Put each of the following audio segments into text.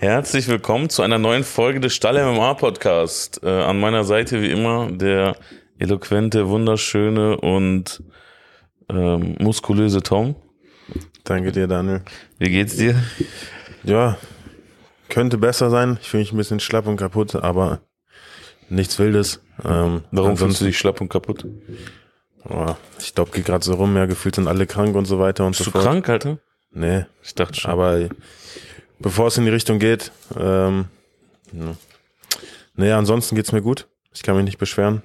Herzlich willkommen zu einer neuen Folge des Stall MMA Podcast. Äh, an meiner Seite wie immer der eloquente, wunderschöne und ähm, muskulöse Tom. Danke dir, Daniel. Wie geht's dir? Ja, könnte besser sein. Ich fühle mich ein bisschen schlapp und kaputt, aber nichts Wildes. Ähm, Warum fühlst du dich schlapp und kaputt? Oh, ich glaube, geht gerade so rum, ja, gefühlt sind alle krank und so weiter und Bist so du krank, Alter? Nee. Ich dachte schon. Aber bevor es in die Richtung geht, ähm, ja. naja, ansonsten geht's mir gut. Ich kann mich nicht beschweren.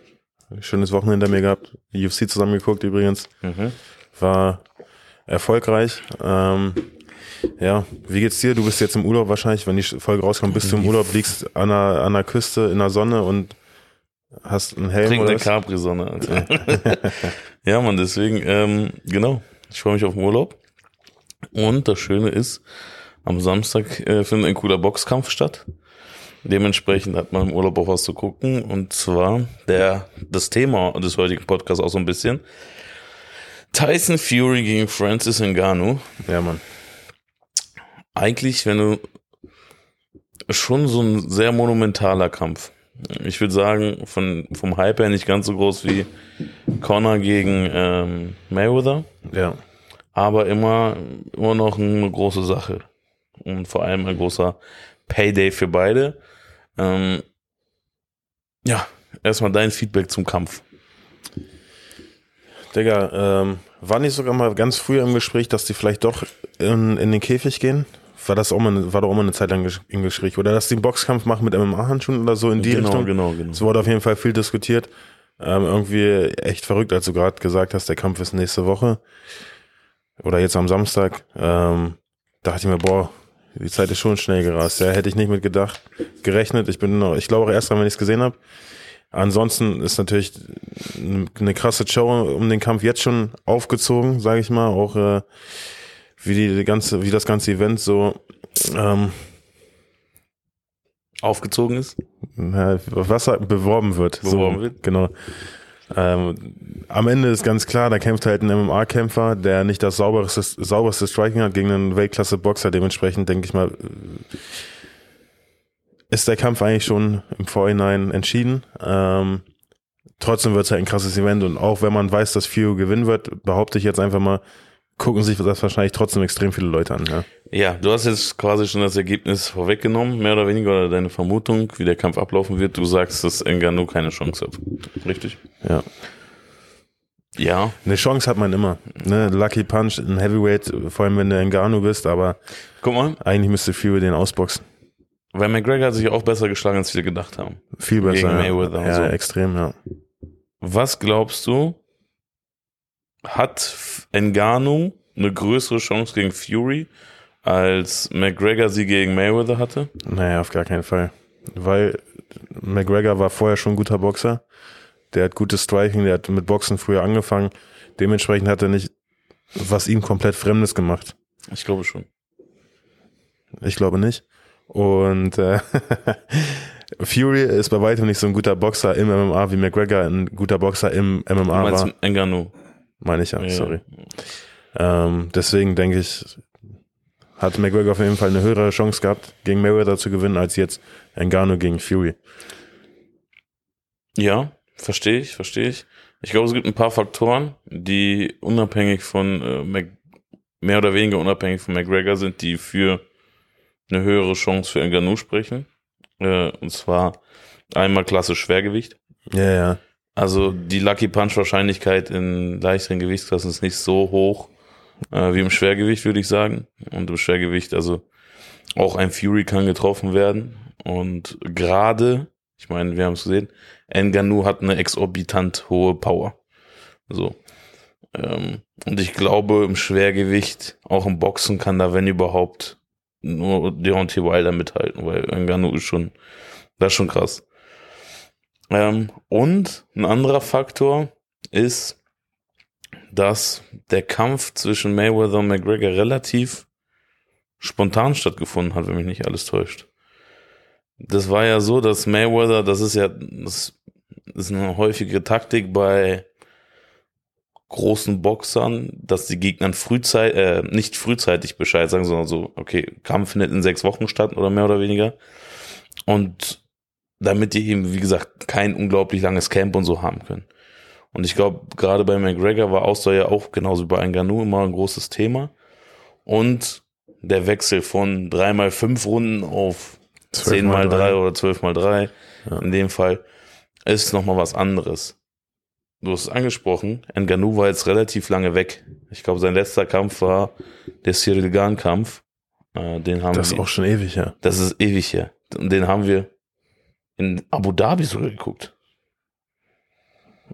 Schönes Wochenende mir gehabt. UFC zusammengeguckt übrigens. Mhm. War erfolgreich. Ähm, ja, wie geht's dir? Du bist jetzt im Urlaub wahrscheinlich, wenn die Folge rauskommt, bist du im Urlaub, liegst an der, an der Küste in der Sonne und hast einen Helm Trink oder eine? Capri-Sonne, ja, man, deswegen, ähm, genau. Ich freue mich auf den Urlaub. Und das Schöne ist, am Samstag äh, findet ein cooler Boxkampf statt. Dementsprechend hat man im Urlaub auch was zu gucken. Und zwar der, das Thema des heutigen Podcasts auch so ein bisschen. Tyson Fury gegen Francis Ngannou. Ja, Mann. Eigentlich, wenn du schon so ein sehr monumentaler Kampf. Ich würde sagen, von, vom Hype her nicht ganz so groß wie Conor gegen ähm, Mayweather, Ja. aber immer, immer noch eine große Sache. Und vor allem ein großer Payday für beide. Ähm, ja, erstmal dein Feedback zum Kampf. Digga, ähm, war nicht sogar mal ganz früh im Gespräch, dass die vielleicht doch in, in den Käfig gehen? War das auch mal, eine- war doch auch mal eine Zeit lang im Gespräch. Oder dass die einen Boxkampf machen mit MMA-Handschuhen oder so in die genau, Richtung? genau, genau. Es wurde auf jeden Fall viel diskutiert. Ähm, irgendwie echt verrückt, als du gerade gesagt hast, der Kampf ist nächste Woche. Oder jetzt am Samstag. Ähm, dachte ich mir, boah, die Zeit ist schon schnell gerast. Ja, hätte ich nicht mit gedacht, gerechnet. Ich bin noch, ich glaube auch erst dran, wenn ich es gesehen habe. Ansonsten ist natürlich eine, krasse Show um den Kampf jetzt schon aufgezogen, sage ich mal. Auch äh, wie die, die ganze, wie das ganze Event so ähm, Aufgezogen ist? ja, was beworben wird. Beworben so, wird. Genau. Ähm, am Ende ist ganz klar, da kämpft halt ein MMA-Kämpfer, der nicht das sauberste, sauberste Striking hat gegen einen Weltklasse-Boxer. Dementsprechend denke ich mal, ist der Kampf eigentlich schon im Vorhinein entschieden. Ähm, trotzdem wird es halt ein krasses Event und auch wenn man weiß, dass Fury gewinnen wird, behaupte ich jetzt einfach mal, gucken sich das wahrscheinlich trotzdem extrem viele Leute an. Ja, Ja, du hast jetzt quasi schon das Ergebnis vorweggenommen, mehr oder weniger, oder deine Vermutung, wie der Kampf ablaufen wird. Du sagst, dass Ngannou keine Chance hat. Richtig? ja. Ja. Eine Chance hat man immer. Ne? Lucky Punch in Heavyweight, vor allem wenn du Ngannou bist, aber Guck mal, eigentlich müsste Fury den ausboxen. weil McGregor hat sich auch besser geschlagen, als wir gedacht haben. Viel besser. Gegen ja. Mayweather ja, so. extrem, ja. Was glaubst du, hat Ngannou eine größere Chance gegen Fury, als McGregor sie gegen Mayweather hatte? Naja, auf gar keinen Fall. Weil McGregor war vorher schon ein guter Boxer. Der hat gutes Striking, der hat mit Boxen früher angefangen. Dementsprechend hat er nicht was ihm komplett Fremdes gemacht. Ich glaube schon. Ich glaube nicht. Und äh, Fury ist bei weitem nicht so ein guter Boxer im MMA, wie McGregor ein guter Boxer im Du MMA meinst war. Ngannou? Meine ich ja, sorry. Ähm, deswegen denke ich, hat McGregor auf jeden Fall eine höhere Chance gehabt, gegen Mayweather zu gewinnen, als jetzt Ngannou gegen Fury. Ja, verstehe ich, verstehe ich. Ich glaube, es gibt ein paar Faktoren, die unabhängig von äh, Mac mehr oder weniger unabhängig von McGregor sind, die für eine höhere Chance für Ngannou sprechen. Äh, und zwar einmal Klasse Schwergewicht. Ja, ja. Also die Lucky Punch Wahrscheinlichkeit in leichteren Gewichtsklassen ist nicht so hoch äh, wie im Schwergewicht, würde ich sagen. Und im Schwergewicht, also auch ein Fury kann getroffen werden. Und gerade, ich meine, wir haben es gesehen, Ngannou hat eine exorbitant hohe Power. So. Ähm, und ich glaube, im Schwergewicht, auch im Boxen kann da, wenn überhaupt, nur Deontay Wilder mithalten, weil Ngannou ist schon, das ist schon krass. Ähm, und ein anderer Faktor ist, dass der Kampf zwischen Mayweather und McGregor relativ spontan stattgefunden hat, wenn mich nicht alles täuscht. Das war ja so, dass Mayweather, das ist ja, das ist eine häufige Taktik bei großen Boxern, dass die Gegnern frühzeitig, äh, nicht frühzeitig Bescheid sagen, sondern so, okay, Kampf findet in sechs Wochen statt oder mehr oder weniger. Und damit die eben, wie gesagt, kein unglaublich langes Camp und so haben können. Und ich glaube, gerade bei McGregor war Ausdauer ja auch genauso wie bei Ngannou immer ein großes Thema. Und der Wechsel von drei mal fünf Runden auf zehn mal drei oder zwölf mal drei, ja. in dem Fall, ist nochmal was anderes. Du hast es angesprochen, Ngannou war jetzt relativ lange weg. Ich glaube, sein letzter Kampf war der Cyril Gahn Kampf. Äh, den haben das ist wir, auch schon ewig, ja. Das ist ewig, ja. Und den haben wir in Abu Dhabi sogar geguckt.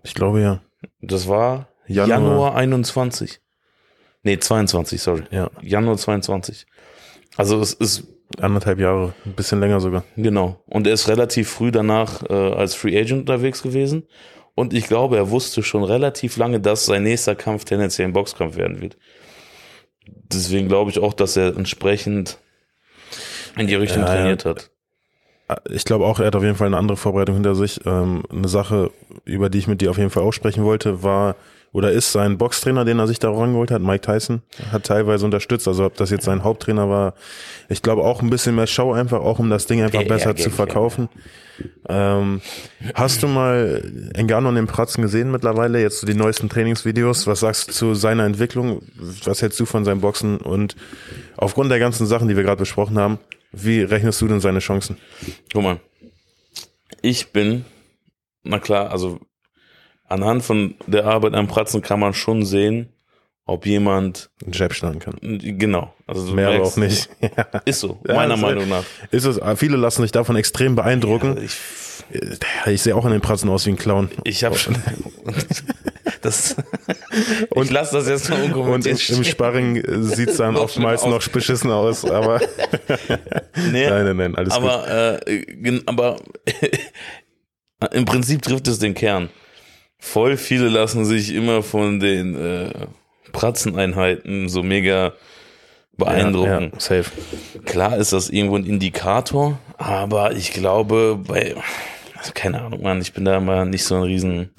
Ich glaube ja. Das war Januar, Januar 21. Nee, 22, sorry. Ja. Januar 22. Also es ist anderthalb Jahre, ein bisschen länger sogar. Genau. Und er ist relativ früh danach äh, als Free Agent unterwegs gewesen. Und ich glaube, er wusste schon relativ lange, dass sein nächster Kampf tendenziell ein Boxkampf werden wird. Deswegen glaube ich auch, dass er entsprechend in die Richtung ja, trainiert hat. Ich glaube auch, er hat auf jeden Fall eine andere Vorbereitung hinter sich. Ähm, eine Sache, über die ich mit dir auf jeden Fall auch sprechen wollte, war oder ist sein Boxtrainer, den er sich da rangeholt hat, Mike Tyson, hat teilweise unterstützt. Also ob das jetzt sein Haupttrainer war, ich glaube auch ein bisschen mehr Show einfach, auch um das Ding einfach besser zu verkaufen. Ähm, hast du mal Engano und den Pratzen gesehen mittlerweile, jetzt so die neuesten Trainingsvideos? Was sagst du zu seiner Entwicklung? Was hältst du von seinem Boxen? Und aufgrund der ganzen Sachen, die wir gerade besprochen haben, wie rechnest du denn seine Chancen? Guck mal, ich bin, na klar, also anhand von der Arbeit am Pratzen kann man schon sehen, ob jemand einen Jab schlagen kann. Genau. Also Mehr merkst, aber auch nicht. Ist so, ja, meiner also Meinung nach. Ist es, viele lassen sich davon extrem beeindrucken. Ja, ich, ich sehe auch an den Pratzen aus wie ein Clown. Ich habe schon. das, und, ich lasse das jetzt mal unkommentiert. Und im Sparring sieht es dann oftmals noch beschissen aus, aber. nee, nein, nein, nein, alles aber, gut. Äh, aber im Prinzip trifft es den Kern voll viele lassen sich immer von den äh, Pratzeneinheiten so mega beeindrucken. Ja, ja, safe. Klar ist das irgendwo ein Indikator, aber ich glaube, bei, also keine Ahnung, Mann, ich bin da immer nicht so ein riesen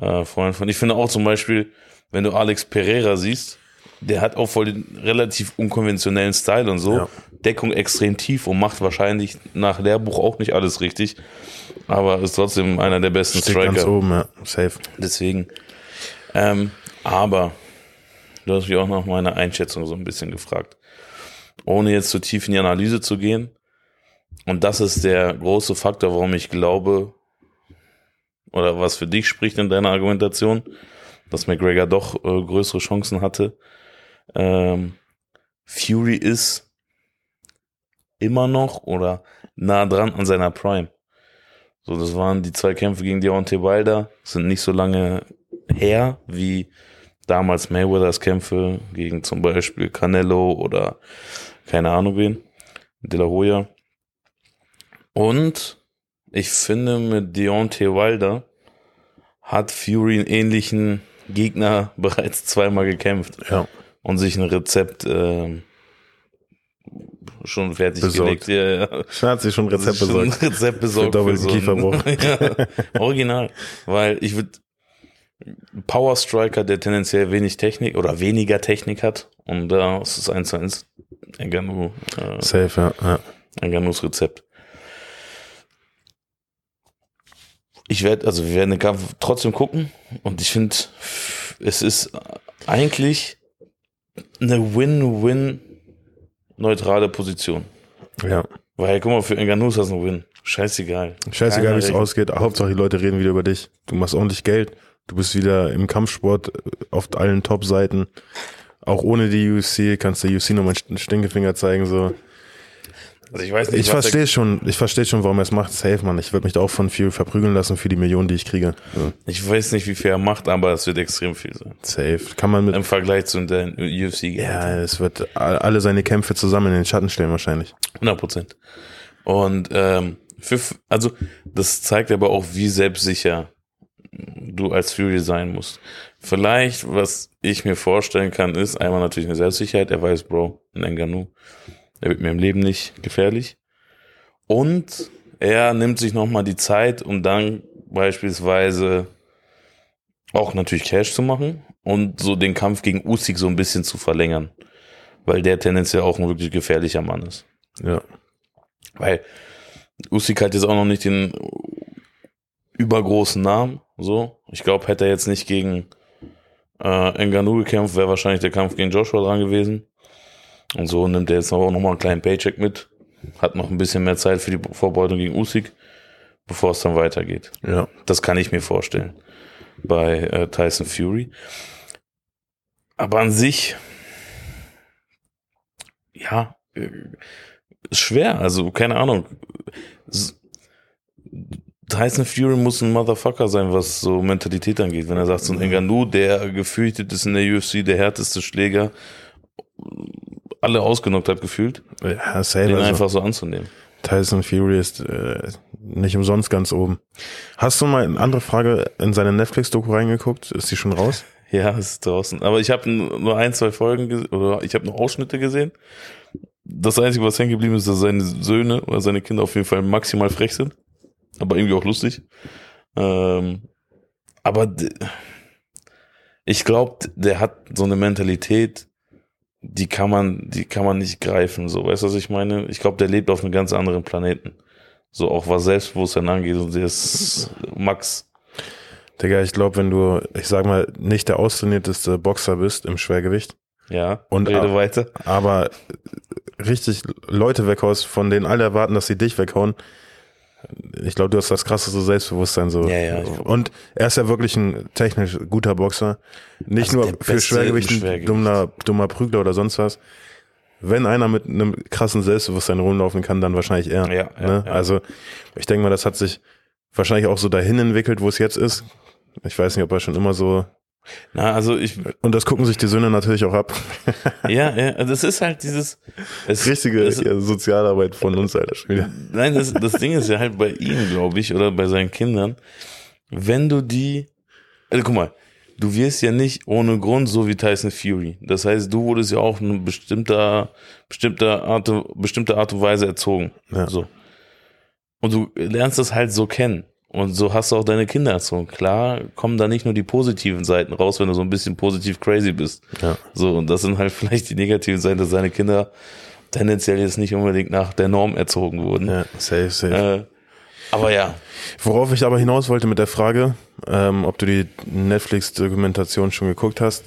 äh, Freund von. Ich finde auch zum Beispiel, wenn du Alex Pereira siehst, der hat auch voll den relativ unkonventionellen Style und so. Ja. Deckung extrem tief und macht wahrscheinlich nach Lehrbuch auch nicht alles richtig aber ist trotzdem einer der besten Steht Striker. Ganz oben, ja. Safe. Deswegen. Ähm, aber du hast mich auch nach meiner Einschätzung so ein bisschen gefragt. Ohne jetzt zu tief in die Analyse zu gehen. Und das ist der große Faktor, warum ich glaube, oder was für dich spricht in deiner Argumentation, dass McGregor doch äh, größere Chancen hatte. Ähm, Fury ist immer noch oder nah dran an seiner Prime. So, das waren die zwei Kämpfe gegen Deontay Wilder, sind nicht so lange her wie damals Mayweathers Kämpfe gegen zum Beispiel Canelo oder keine Ahnung wen, De La Hoya. Und ich finde, mit Deontay Wilder hat Fury einen ähnlichen Gegner bereits zweimal gekämpft. Ja. Und sich ein Rezept äh, schon fertig besorgt. gelegt. Ja, ja. Schon hat sich schon Rezept besorgt. Schon Rezept besorgt. Für so Kieferbruch. ja, original. Weil ich würde Power Striker, der tendenziell wenig Technik oder weniger Technik hat. Und da ist es eins zu eins Enganu. Äh, Safe, ja. ja. Enganus Rezept. Ich werde, also wir werden den Kampf trotzdem gucken. Und ich finde, es ist eigentlich eine Win-Win neutrale Position. Ja. Weil, guck mal, für Enganus hast du einen Win. Scheißegal. Scheißegal, wie es ausgeht. Hauptsache, die Leute reden wieder über dich. Du machst ordentlich Geld. Du bist wieder im Kampfsport äh, auf allen Top-Seiten. Auch ohne die UFC kannst du UFC nochmal einen Stinkefinger zeigen, so. Also ich weiß nicht. Ich verstehe schon, ich verstehe schon, warum er es macht. Safe, man. Ich würde mich da auch von viel verprügeln lassen für die Millionen, die ich kriege. Ja. Ich weiß nicht, wie viel er macht, aber es wird extrem viel sein. Safe. Kann man mit. Im Vergleich zu der UFC. Ja, es wird alle seine Kämpfe zusammen in den Schatten stellen, wahrscheinlich. 100 Prozent. Und, ähm, für, also, das zeigt aber auch, wie selbstsicher du als Fury sein musst. Vielleicht, was ich mir vorstellen kann, ist einmal natürlich eine Selbstsicherheit. Er weiß, Bro, ein Enganu er wird mir im Leben nicht gefährlich. Und er nimmt sich nochmal die Zeit, um dann beispielsweise auch natürlich Cash zu machen und so den Kampf gegen Usyk so ein bisschen zu verlängern, weil der tendenziell auch ein wirklich gefährlicher Mann ist. Ja. Weil Usyk hat jetzt auch noch nicht den übergroßen Namen, so. Ich glaube, hätte er jetzt nicht gegen äh, Ngannou gekämpft, wäre wahrscheinlich der Kampf gegen Joshua dran gewesen. Und so nimmt er jetzt auch noch mal einen kleinen Paycheck mit, hat noch ein bisschen mehr Zeit für die Vorbereitung gegen Usyk, bevor es dann weitergeht. Ja. Das kann ich mir vorstellen bei äh, Tyson Fury. Aber an sich, ja, äh, ist schwer. Also, keine Ahnung. Tyson Fury muss ein Motherfucker sein, was so Mentalität angeht. Wenn er sagt, so ein Ngannou, der gefürchtet ist in der UFC, der härteste Schläger, alle ausgenockt hat gefühlt, Ja, safe. den Also, einfach so anzunehmen. Tyson Fury ist äh, nicht umsonst ganz oben. Hast du mal eine andere Frage in seine Netflix-Doku reingeguckt? Ist die schon raus? Ja, ist draußen. Aber ich habe nur ein, zwei Folgen oder ich habe nur Ausschnitte gesehen. Das Einzige, was hängen geblieben ist, dass seine Söhne oder seine Kinder auf jeden Fall maximal frech sind. Aber irgendwie auch lustig. Ähm, aber ich glaube, der hat so eine Mentalität, die kann man, die kann man nicht greifen. So, weißt du, was ich meine? Ich glaube, der lebt auf einem ganz anderen Planeten. So auch was Selbstbewusstsein angeht und der ist Max. Digga, ich glaube, wenn du, ich sag mal, nicht der austrainierteste Boxer bist im Schwergewicht, Ja. Und, rede äh, weiter. aber richtig Leute weghaust, von denen alle erwarten, dass sie dich weghauen. Ich glaube, du hast das krasseste Selbstbewusstsein so. Ja, ja, Und er ist ja wirklich ein technisch guter Boxer. Nicht Also nur für Schwergewicht, Schwergewicht. dummer, dummer Prügler oder sonst was. Wenn einer mit einem krassen Selbstbewusstsein rumlaufen kann, dann wahrscheinlich er. Ja, ja, ne? ja. Also ich denke mal, das hat sich wahrscheinlich auch so dahin entwickelt, wo es jetzt ist. Ich weiß nicht, ob er schon immer so. Na, also ich, Und das gucken sich die Söhne natürlich auch ab. ja, ja, das ist halt dieses, es, Richtige es, ja, Sozialarbeit von uns. Schon wieder. nein, das, das Ding ist ja halt bei ihm, glaube ich, oder bei seinen Kindern, wenn du die, also guck mal, du wirst ja nicht ohne Grund so wie Tyson Fury. Das heißt, du wurdest ja auch in eine bestimmter, bestimmter Art, bestimmte Art und Weise erzogen. Ja. So. Und du lernst das halt so kennen. Und so hast du auch deine Kinder erzogen. Klar kommen da nicht nur die positiven Seiten raus, wenn du so ein bisschen positiv crazy bist. Ja. So, und das sind halt vielleicht die negativen Seiten, dass seine Kinder tendenziell jetzt nicht unbedingt nach der Norm erzogen wurden. ja, safe, safe. Äh, aber ja, Worauf ich aber hinaus wollte mit der Frage, ähm, ob du die Netflix-Dokumentation schon geguckt hast,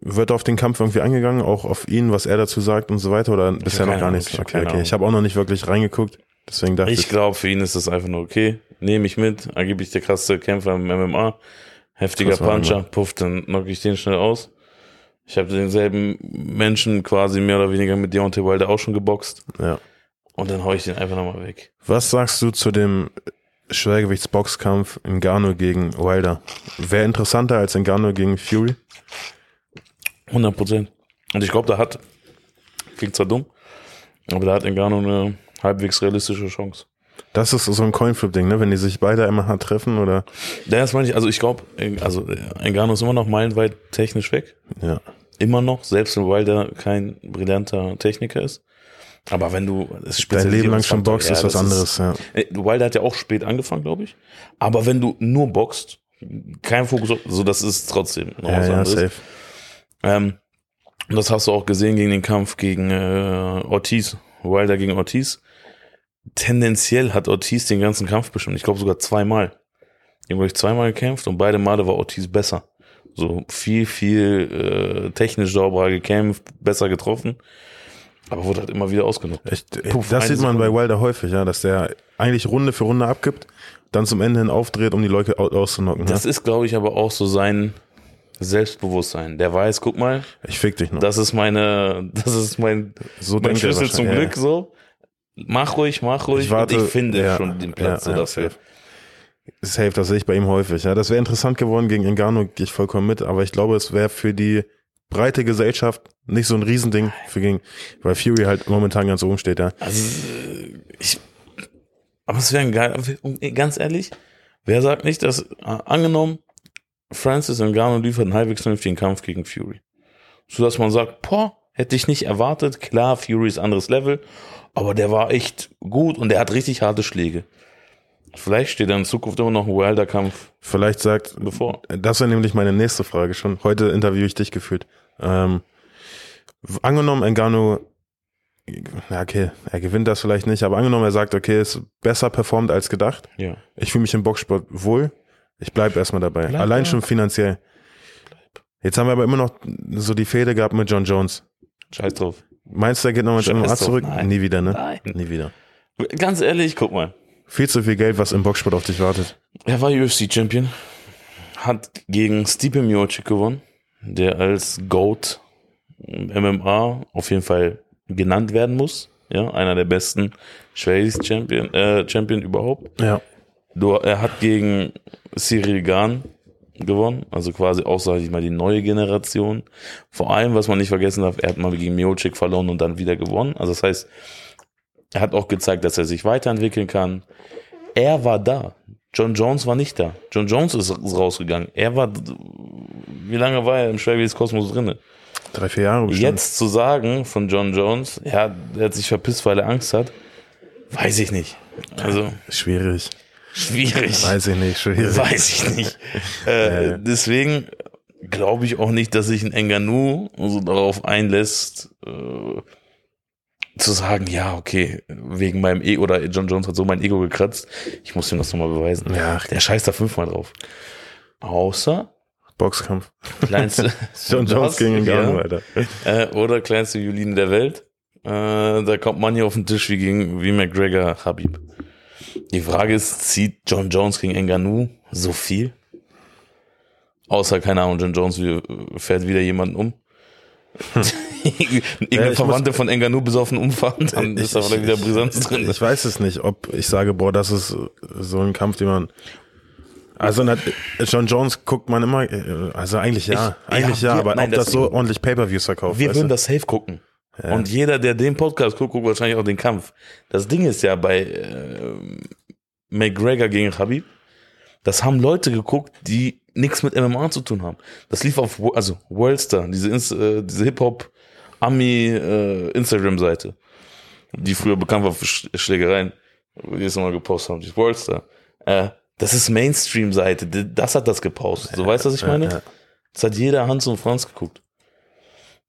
wird auf den Kampf irgendwie eingegangen, auch auf ihn, was er dazu sagt und so weiter, oder bisher noch gar nichts? Okay, okay. Ich habe auch noch nicht wirklich reingeguckt, deswegen dachte ich, ich glaube, für ihn ist das einfach nur okay. Nehme ich mit, angeblich der krasse Kämpfer im MMA, heftiger Puncher, puff, dann knock ich den schnell aus. Ich habe denselben Menschen quasi mehr oder weniger mit Deontay Wilder auch schon geboxt ja. und dann hau ich den einfach nochmal weg. Was sagst du zu dem Schwergewichtsboxkampf Ngannou gegen Wilder? Wäre interessanter als Ngannou gegen Fury? 100 Prozent. Und ich glaube, da hat, klingt zwar dumm, aber da hat Ngannou eine halbwegs realistische Chance. Das ist so ein Coinflip-Ding, ne? Wenn die sich beide immer hart treffen oder Ja, das meine ich, also ich glaube, also Ngannou ist immer noch meilenweit technisch weg. ja. Immer noch, selbst wenn Wilder kein brillanter Techniker ist. Aber wenn du es ist Dein Leben lang schon boxt, ja, ist was das anderes, ja. Äh, Wilder hat ja auch spät angefangen, glaube ich. Aber wenn du nur boxt, kein Fokus, so das ist trotzdem noch Ja, was ja, anderes. safe. Ähm, das hast du auch gesehen gegen den Kampf gegen äh, Ortiz, Wilder gegen Ortiz. Tendenziell hat Ortiz den ganzen Kampf bestimmt. Ich glaube sogar zweimal. Die haben, glaube ich, zweimal gekämpft und beide Male war Ortiz besser. So viel, viel äh, technisch sauberer gekämpft, besser getroffen. Aber wurde halt immer wieder ausgenutzt. Echt, Puff, das sieht man bei Sekunde. Wilder häufig, ja, dass der eigentlich Runde für Runde abgibt, dann zum Ende hin aufdreht, um die Leute au- auszunocken. Das ja? ist, glaube ich, aber auch so sein Selbstbewusstsein. Der weiß, guck mal, Ich fick dich noch. das ist meine, das ist mein, so mein Schlüssel zum Glück so. Mach ruhig, mach ruhig. Ich warte, und ich finde ja, schon den Platz ja, so ja, dafür. safe. Safe, das sehe ich bei ihm häufig. Ja, das wäre interessant geworden gegen Ngannou, gehe ich vollkommen mit, aber ich glaube, es wäre für die breite Gesellschaft nicht so ein Riesending für gegen, weil Fury halt momentan ganz oben steht, ja. Also, äh, ich, aber es wäre geil, um- ganz ehrlich, wer sagt nicht, dass, äh, angenommen, Francis Ngannou liefert einen halbwegs vernünftigen Kampf gegen Fury. So dass man sagt, boah, hätte ich nicht erwartet, klar, Fury ist anderes Level, aber der war echt gut und der hat richtig harte Schläge. Vielleicht steht da in Zukunft immer noch ein wilder Kampf Vielleicht sagt, bevor. das wäre nämlich meine nächste Frage schon. Heute interviewe ich dich gefühlt. Ähm, angenommen, Engano, na okay, er gewinnt das vielleicht nicht, aber angenommen, er sagt, okay, ist besser performt als gedacht. Ja. Ich fühle mich im Boxsport wohl. Ich bleib erstmal dabei. Bleib Allein da. schon finanziell. Jetzt haben wir aber immer noch so die Fehde gehabt mit John Jones. Scheiß drauf. Meinst du, er geht nochmal MMA drauf. zurück? Nein. Nie wieder, ne? Nein. Nie wieder. Ganz ehrlich, guck mal. Viel zu viel Geld, was im Boxsport auf dich wartet. Er war UFC-Champion, hat gegen Stipe Miocic gewonnen, der als GOAT MMA auf jeden Fall genannt werden muss. Ja, einer der besten Schwergewichts-Champion äh, Champion überhaupt. Ja. Du, er hat gegen Cyril Gahn gewonnen, also quasi auch, sag ich mal, die neue Generation. Vor allem, was man nicht vergessen darf, er hat mal gegen Miocic verloren und dann wieder gewonnen. Also das heißt, er hat auch gezeigt, dass er sich weiterentwickeln kann. Er war da. John Jones war nicht da. John Jones ist rausgegangen. Er war, wie lange war er im Schwergewichtskosmos drinne? Drei, vier Jahre bestimmt. Jetzt zu sagen von John Jones, ja, er hat sich verpisst, weil er Angst hat, weiß ich nicht. Also, Schwierig. Schwierig. Weiß ich nicht, schwierig. Weiß ich nicht. Äh, deswegen glaube ich auch nicht, dass sich ein Enganu so darauf einlässt, äh, zu sagen, ja, okay, wegen meinem Ego, oder John Jones hat so mein Ego gekratzt, ich muss ihm das nochmal beweisen. Ja, Der scheißt da fünfmal drauf. Außer Boxkampf. kleinste John Jones gegen Ngannou, ja. Alter. äh, oder kleinste Violine der Welt. Äh, da kommt man hier auf den Tisch wie gegen wie McGregor Habib. Die Frage ist, zieht John Jones gegen Ngannou so viel? Außer, keine Ahnung, John Jones fährt wieder jemanden um. Irgendeine Ja, Verwandte von Ngannou besoffen umfahren, dann Ich- ist da vielleicht wieder Brisanz drin. Ich weiß es nicht, ob ich sage, boah, das ist so ein Kampf, den man. Also John Jones guckt man immer, äh, also eigentlich ja, Ich- eigentlich ja, ja, aber nein, ob das das- so ordentlich Pay-per-Views verkauft. Wir würden du? das safe gucken. Ja. Und jeder, der den Podcast guckt, guckt wahrscheinlich auch den Kampf. Das Ding ist ja bei äh, McGregor gegen Khabib, das haben Leute geguckt, die nichts mit MMA zu tun haben. Das lief auf, also Worldstar, diese, äh, diese Hip-Hop-Ami-Instagram-Seite, die früher bekannt war für Sch Schlägereien, die es nochmal gepostet haben, die Worldstar. Äh, das ist Mainstream-Seite, D- das hat das gepostet. So weißt du, was ich meine? Das hat jeder Hans und Franz geguckt.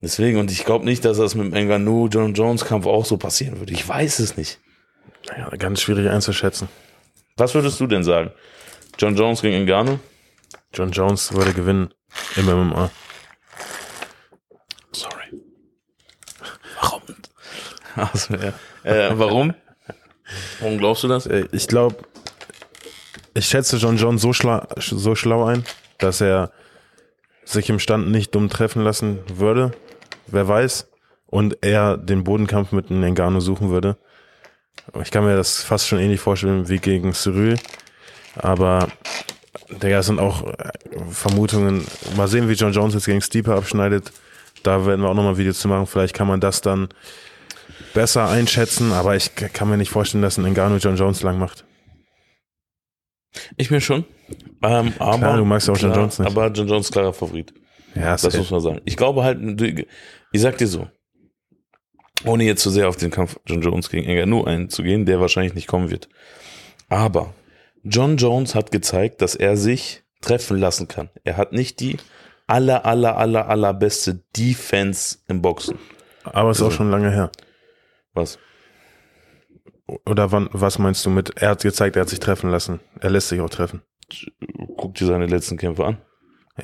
Deswegen, und ich glaube nicht, dass das mit dem Ngannou, John Jones Kampf auch so passieren würde. Ich weiß es nicht. Ja, ganz schwierig einzuschätzen. Was würdest du denn sagen? John Jones gegen Ngannou? John Jones würde gewinnen im MMA. Sorry. Warum? Also, ja. äh, warum? Warum glaubst du das? Äh, Ich glaube, ich schätze John Jones so, schla so schlau ein, dass er sich im Stand nicht dumm treffen lassen würde. Wer weiß. Und er den Bodenkampf mit einem Ngannou suchen würde. Ich kann mir das fast schon ähnlich vorstellen wie gegen Cyril. Aber Digga, es sind auch äh, Vermutungen. Mal sehen, wie John Jones jetzt gegen Stipe abschneidet. Da werden wir auch nochmal Videos zu machen. Vielleicht kann man das dann besser einschätzen. Aber ich kann mir nicht vorstellen, dass ein Ngannou John Jones lang macht. Ich mir schon. Ähm, aber, Klar, du magst ja auch John Jones nicht. Aber John Jones klarer Favorit. Ja, Das muss man sagen. Ich glaube halt, ich sag dir so, ohne jetzt zu sehr auf den Kampf John Jones gegen Ngannou einzugehen, der wahrscheinlich nicht kommen wird. Aber John Jones hat gezeigt, dass er sich treffen lassen kann. Er hat nicht die aller, aller, aller, allerbeste Defense im Boxen. Aber es ist auch Also- schon lange her. Was? Oder wann, was meinst du mit, er hat gezeigt, er hat sich treffen lassen. Er lässt sich auch treffen. Guck dir seine letzten Kämpfe an.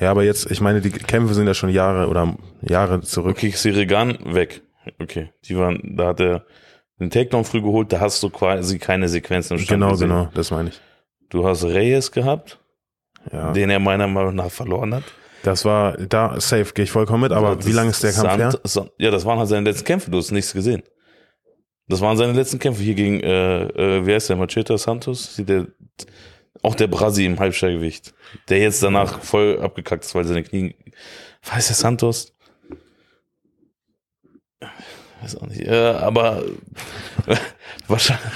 Ja, aber jetzt, ich meine, die Kämpfe sind ja schon Jahre oder Jahre zurück. Okay, Sirigan weg. Okay, die waren, da hat er den Takedown früh geholt, da hast du quasi keine Sequenz im Stand genau, gesehen. genau, das meine ich. Du hast Reyes gehabt, Ja. den er meiner Meinung nach verloren hat. Das war, da, safe, gehe ich vollkommen mit, aber Das wie lange ist der Kampf her? Sant- San- Ja, das waren halt seine letzten Kämpfe, du hast nichts gesehen. Das waren seine letzten Kämpfe hier gegen, äh, äh, wer ist der, Macheta Santos? Der, auch der Brasi im Halbschwergewicht, der jetzt danach voll abgekackt ist, weil seine Knie, weiß der Santos? Weiß auch nicht, äh, aber wahrscheinlich,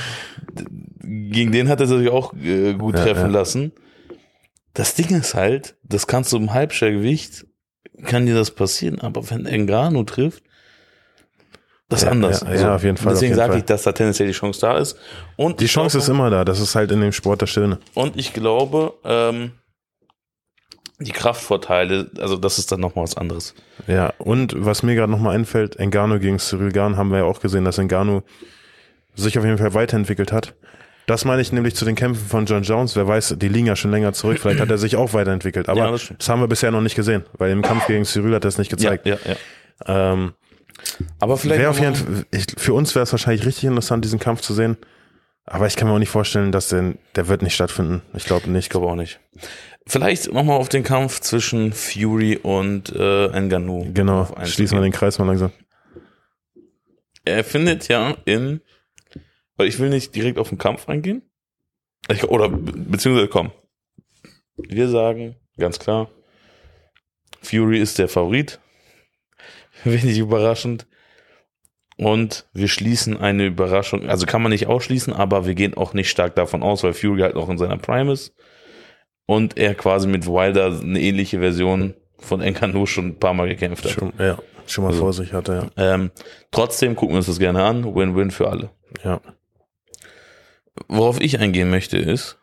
gegen den hat er sich auch äh, gut Ja, treffen ja. lassen. Das Ding ist halt, das kannst du im Halbschwergewicht, kann dir das passieren, aber wenn Engano trifft, das Ja, anders. ja, ja, auf jeden Fall, Deswegen sage ich, dass da tendenziell die Chance da ist. Und Die Chance glaube, ist immer da. Das ist halt in dem Sport das Schöne. Und ich glaube, ähm, die Kraftvorteile, also das ist dann nochmal was anderes. Ja, und was mir gerade nochmal einfällt, Engano gegen Cyril Gahn haben wir ja auch gesehen, dass Engano sich auf jeden Fall weiterentwickelt hat. Das meine ich nämlich zu den Kämpfen von John Jones. Wer weiß, die liegen ja schon länger zurück. Vielleicht hat er sich auch weiterentwickelt. Aber Ja, das das, haben wir bisher noch nicht gesehen, weil im Kampf gegen Cyril hat er es nicht gezeigt. ja, ja. Ähm, Aber vielleicht wär auf jeden Fall, ich, für uns wäre es wahrscheinlich richtig interessant, diesen Kampf zu sehen. Aber ich kann mir auch nicht vorstellen, dass der, der wird nicht stattfinden. Ich glaube nicht. Ich glaube auch nicht. Vielleicht nochmal auf den Kampf zwischen Fury und äh, Ngannou. Genau, schließen wir den Kreis mal langsam. Er findet ja in, weil ich will nicht direkt auf den Kampf eingehen. Ich, oder be- beziehungsweise komm. Wir sagen ganz klar, Fury ist der Favorit. Wenig überraschend. Und wir schließen eine Überraschung, also kann man nicht ausschließen, aber wir gehen auch nicht stark davon aus, weil Fury halt noch in seiner Prime ist. Und er quasi mit Wilder eine ähnliche Version von Ngannou schon ein paar Mal gekämpft hat. Schon, ja, schon mal Also- vor sich hatte, ja. Ähm, trotzdem gucken wir uns das gerne an. Win-win für alle. ja. Worauf ich eingehen möchte, ist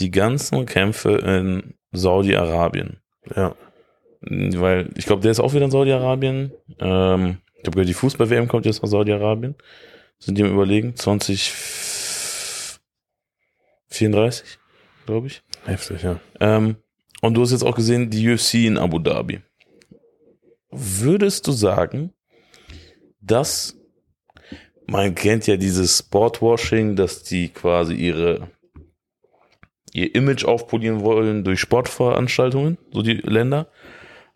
die ganzen Kämpfe in Saudi-Arabien. Ja, Weil ich glaube, der ist auch wieder in Saudi-Arabien. Ähm, ich gehört, die Fußball-WM kommt jetzt nach Saudi-Arabien. Sind die am überlegen? 2034, glaube ich. heftig, ja. Ähm, und du hast jetzt auch gesehen, die UFC in Abu Dhabi. Würdest du sagen, dass man kennt ja dieses Sportwashing, dass die quasi ihre ihr Image aufpolieren wollen durch Sportveranstaltungen, so die Länder.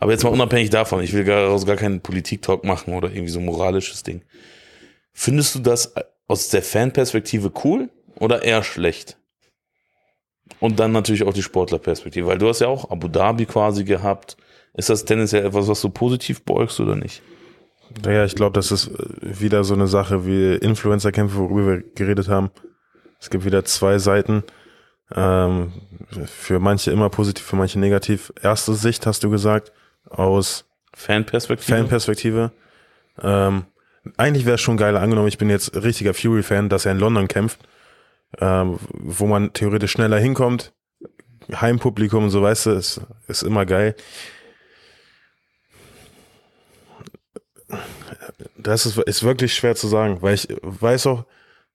Aber jetzt mal unabhängig davon, ich will daraus gar keinen Politik-Talk machen oder irgendwie so ein moralisches Ding. Findest du das aus der Fanperspektive cool oder eher schlecht? Und dann natürlich auch die Sportlerperspektive, weil du hast ja auch Abu Dhabi quasi gehabt. Ist das tendenziell etwas, was du positiv beäugst oder nicht? Naja, ich glaube, das ist äh, wieder so eine Sache wie Influencer-Kämpfe, worüber wir geredet haben. Es gibt wieder zwei Seiten. Ähm, für manche immer positiv, für manche negativ. Erste Sicht hast du gesagt, aus Fanperspektive? Fanperspektive. Ähm, eigentlich wäre es schon geil angenommen, ich bin jetzt richtiger Fury-Fan, dass er in London kämpft, ähm, wo man theoretisch schneller hinkommt. Heimpublikum und so, weißt du, ist, ist immer geil. Das ist, ist wirklich schwer zu sagen, weil ich weiß auch,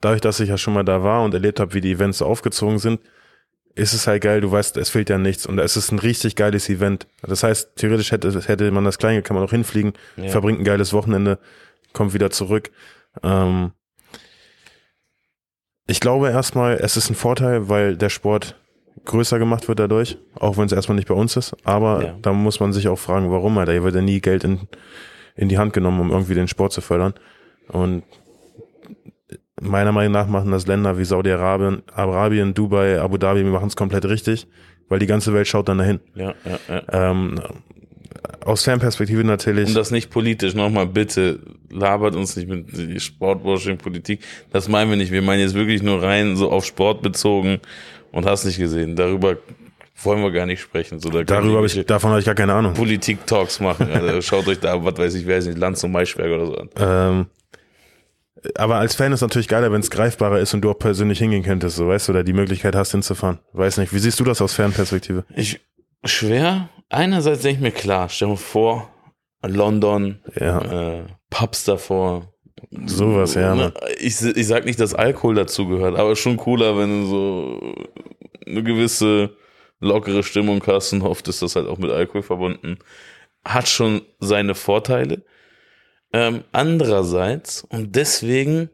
dadurch, dass ich ja schon mal da war und erlebt habe, wie die Events so aufgezogen sind, ist es halt geil, du weißt, es fehlt ja nichts und es ist ein richtig geiles Event. Das heißt, theoretisch hätte, hätte man das Kleine, kann man auch hinfliegen, Ja. verbringt ein geiles Wochenende, kommt wieder zurück. Ähm, ich glaube erstmal, es ist ein Vorteil, weil der Sport größer gemacht wird dadurch, auch wenn es erstmal nicht bei uns ist. Aber Ja. da muss man sich auch fragen, warum, Alter. Hier wird ja nie Geld in, in die Hand genommen, um irgendwie den Sport zu fördern. Und meiner Meinung nach machen das Länder wie Saudi-Arabien, Arabien, Dubai, Abu Dhabi, wir machen es komplett richtig, weil die ganze Welt schaut dann dahin. Ja, ja, ja. Ähm, aus Fanperspektive natürlich. Und das nicht politisch, nochmal bitte, labert uns nicht mit Sportwashing, Politik. Das meinen wir nicht. Wir meinen jetzt wirklich nur rein so auf Sport bezogen und hast nicht gesehen. Darüber wollen wir gar nicht sprechen. So, da Darüber habe ich, davon habe ich gar keine Ahnung. Politik-Talks machen. Also schaut euch da, was weiß ich, wer ist nicht, Lanz und Maischberg oder so an. Ähm, aber als Fan ist natürlich geiler, wenn es greifbarer ist und du auch persönlich hingehen könntest, so weißt du, oder die Möglichkeit hast hinzufahren. Weiß nicht. Wie siehst du das aus Fanperspektive? Ich, schwer. Einerseits denke ich mir, klar, stell mir vor, London, Ja, äh, Pubs davor. sowas, ja. Ne, Mann. Ich, ich sag nicht, dass Alkohol dazugehört, aber schon cooler, wenn du so eine gewisse lockere Stimmung hast und oft ist das halt auch mit Alkohol verbunden. Hat schon seine Vorteile. Ähm, andererseits, und deswegen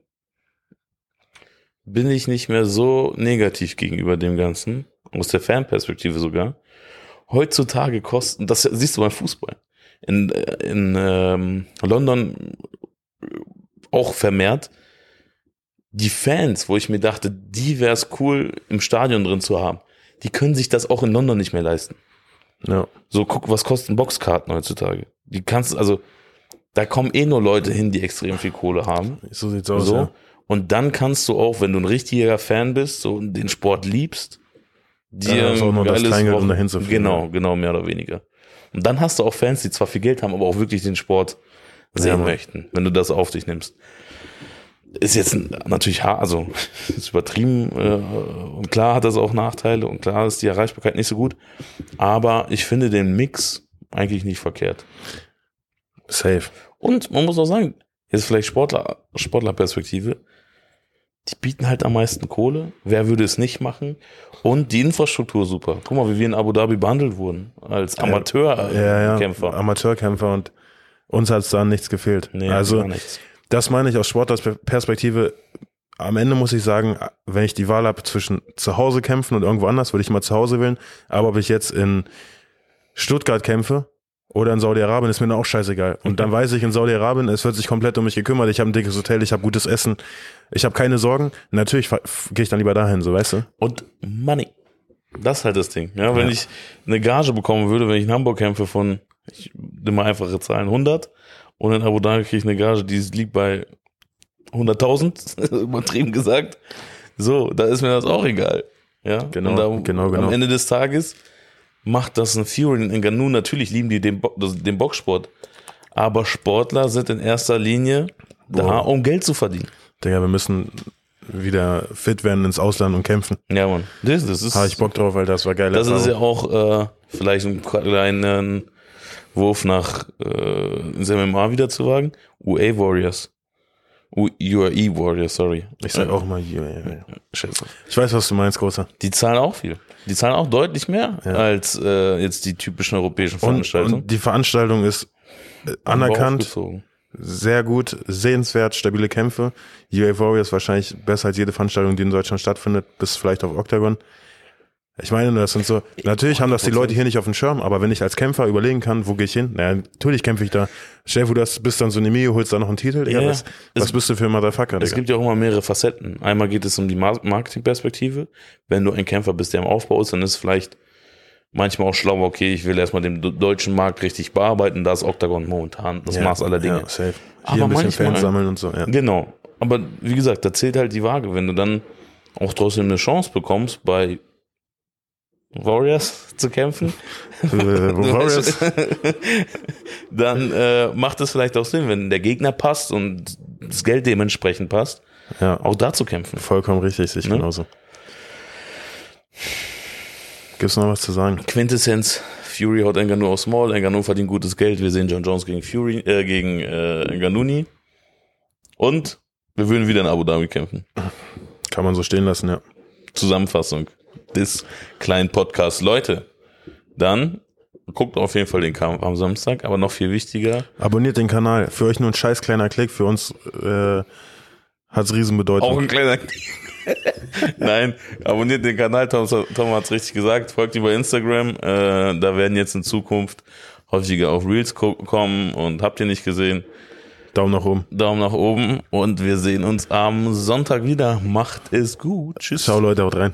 bin ich nicht mehr so negativ gegenüber dem Ganzen, aus der Fanperspektive sogar. Heutzutage kosten, das siehst du beim Fußball. In, in ähm, London auch vermehrt. Die Fans, wo ich mir dachte, die wäre es cool, im Stadion drin zu haben, die können sich das auch in London nicht mehr leisten. Ja. So, guck, was kosten Boxkarten heutzutage? Die kannst, also, da kommen eh nur Leute hin, die extrem viel Kohle haben. So sieht's aus. so. Ja. Und dann kannst du auch, wenn du ein richtiger Fan bist, so den Sport liebst, dir Ja, hast auch ein noch das geiles Kleingeld, um dahin zu Genau, ja. genau, mehr oder weniger. Und dann hast du auch Fans, die zwar viel Geld haben, aber auch wirklich den Sport sehen Ja, möchten, wenn du das auf dich nimmst. Ist jetzt natürlich hart, also ist übertrieben äh, und klar hat das auch Nachteile und klar ist die Erreichbarkeit nicht so gut, aber ich finde den Mix eigentlich nicht verkehrt. Safe. Und man muss auch sagen, jetzt vielleicht Sportler, Sportlerperspektive, die bieten halt am meisten Kohle. Wer würde es nicht machen? Und die Infrastruktur super. Guck mal, wie wir in Abu Dhabi behandelt wurden. Als Ja, ja. Amateurkämpfer. Amateurkämpfer und uns hat es da nichts gefehlt. Nee, also, das meine ich aus Sportlerperspektive. Am Ende muss ich sagen, wenn ich die Wahl habe zwischen zu Hause kämpfen und irgendwo anders, würde ich mal zu Hause wählen. Aber ob ich jetzt in Stuttgart kämpfe oder in Saudi-Arabien, ist mir dann auch scheißegal. Und dann weiß ich, in Saudi-Arabien, es wird sich komplett um mich gekümmert. Ich habe ein dickes Hotel, ich habe gutes Essen, ich habe keine Sorgen. Natürlich gehe ich dann lieber dahin, so weißt du? Und Money. Das ist halt das Ding. Ja, wenn Ja. ich eine Gage bekommen würde, wenn ich in Hamburg kämpfe von, ich nehme mal einfache Zahlen, 100 und in Abu Dhabi kriege ich eine Gage, die liegt bei 100.000, übertrieben gesagt. So, da ist mir das auch egal. Ja, Genau, da, genau, genau. Am Ende des Tages macht das ein Fury in Ganu. Natürlich lieben die den, Bo den Boxsport. Aber Sportler sind in erster Linie da, Boah. um Geld zu verdienen. Digga, wir müssen wieder fit werden ins Ausland und kämpfen. Ja, Mann. Das, das ist, Habe ich Bock drauf, weil das war geil. Das ist ja auch äh, vielleicht einen kleinen Wurf nach äh, ins MMA wieder zu wagen. UA Warriors. UAE Warriors, sorry. Ich sag auch mal. Ja, ja. Scheiße. Ich weiß, was du meinst, Großer. Die zahlen auch viel. Die zahlen auch deutlich mehr Ja. als äh, jetzt die typischen europäischen Und, Veranstaltungen. und die Veranstaltung ist äh, anerkannt, sehr gut, sehenswert, stabile Kämpfe. UA Warriors wahrscheinlich besser als jede Veranstaltung, die in Deutschland stattfindet, bis vielleicht auf Octagon. Ich meine, das sind so, natürlich haben das die Leute hier nicht auf dem Schirm, aber wenn ich als Kämpfer überlegen kann, wo gehe ich hin? Naja, natürlich kämpfe ich da. Stell dir du hast- bist dann so eine Mio, holst da noch einen Titel. Digga, Ja, was, es- was bist du für ein Motherfucker, Es Digga? gibt ja auch immer mehrere Facetten. Einmal geht es um die Mar- Marketingperspektive. Wenn du ein Kämpfer bist, der im Aufbau ist, dann ist es vielleicht manchmal auch schlauer, okay, ich will erstmal den deutschen Markt richtig bearbeiten. Da ist Octagon momentan das ja, Maß aller Dinge. Ja, safe. Aber Hier ein bisschen manchmal- Fans sammeln und so, ja. Genau. Aber wie gesagt, da zählt halt die Waage. Wenn du dann auch trotzdem eine Chance bekommst, bei Warriors zu kämpfen, Äh, Warriors, dann äh, macht es vielleicht auch Sinn, wenn der Gegner passt und das Geld dementsprechend passt, ja, auch da zu kämpfen. vollkommen richtig, sich Ne? genauso. Gibt's noch was zu sagen? Quintessenz, Fury haut Ngannou auf Small, Ngannou verdient gutes Geld, wir sehen John Jones gegen Fury, äh, gegen äh, Ngannou und wir würden wieder in Abu Dhabi kämpfen. Kann man so stehen lassen, ja. Zusammenfassung des kleinen Podcasts. Leute, dann guckt auf jeden Fall den Kampf am Samstag, aber noch viel wichtiger, Abonniert den Kanal. Für euch nur ein scheiß kleiner Klick, für uns äh, hat's Riesenbedeutung. auch ein kleiner Nein, abonniert den Kanal, Tom, Tom hat es richtig gesagt, folgt bei Instagram, äh, da werden jetzt in Zukunft häufiger auf Reels ko- kommen und habt ihr nicht gesehen, Daumen nach oben. Daumen nach oben und wir sehen uns am Sonntag wieder. Macht es gut. Tschüss. Ciao Leute, haut rein.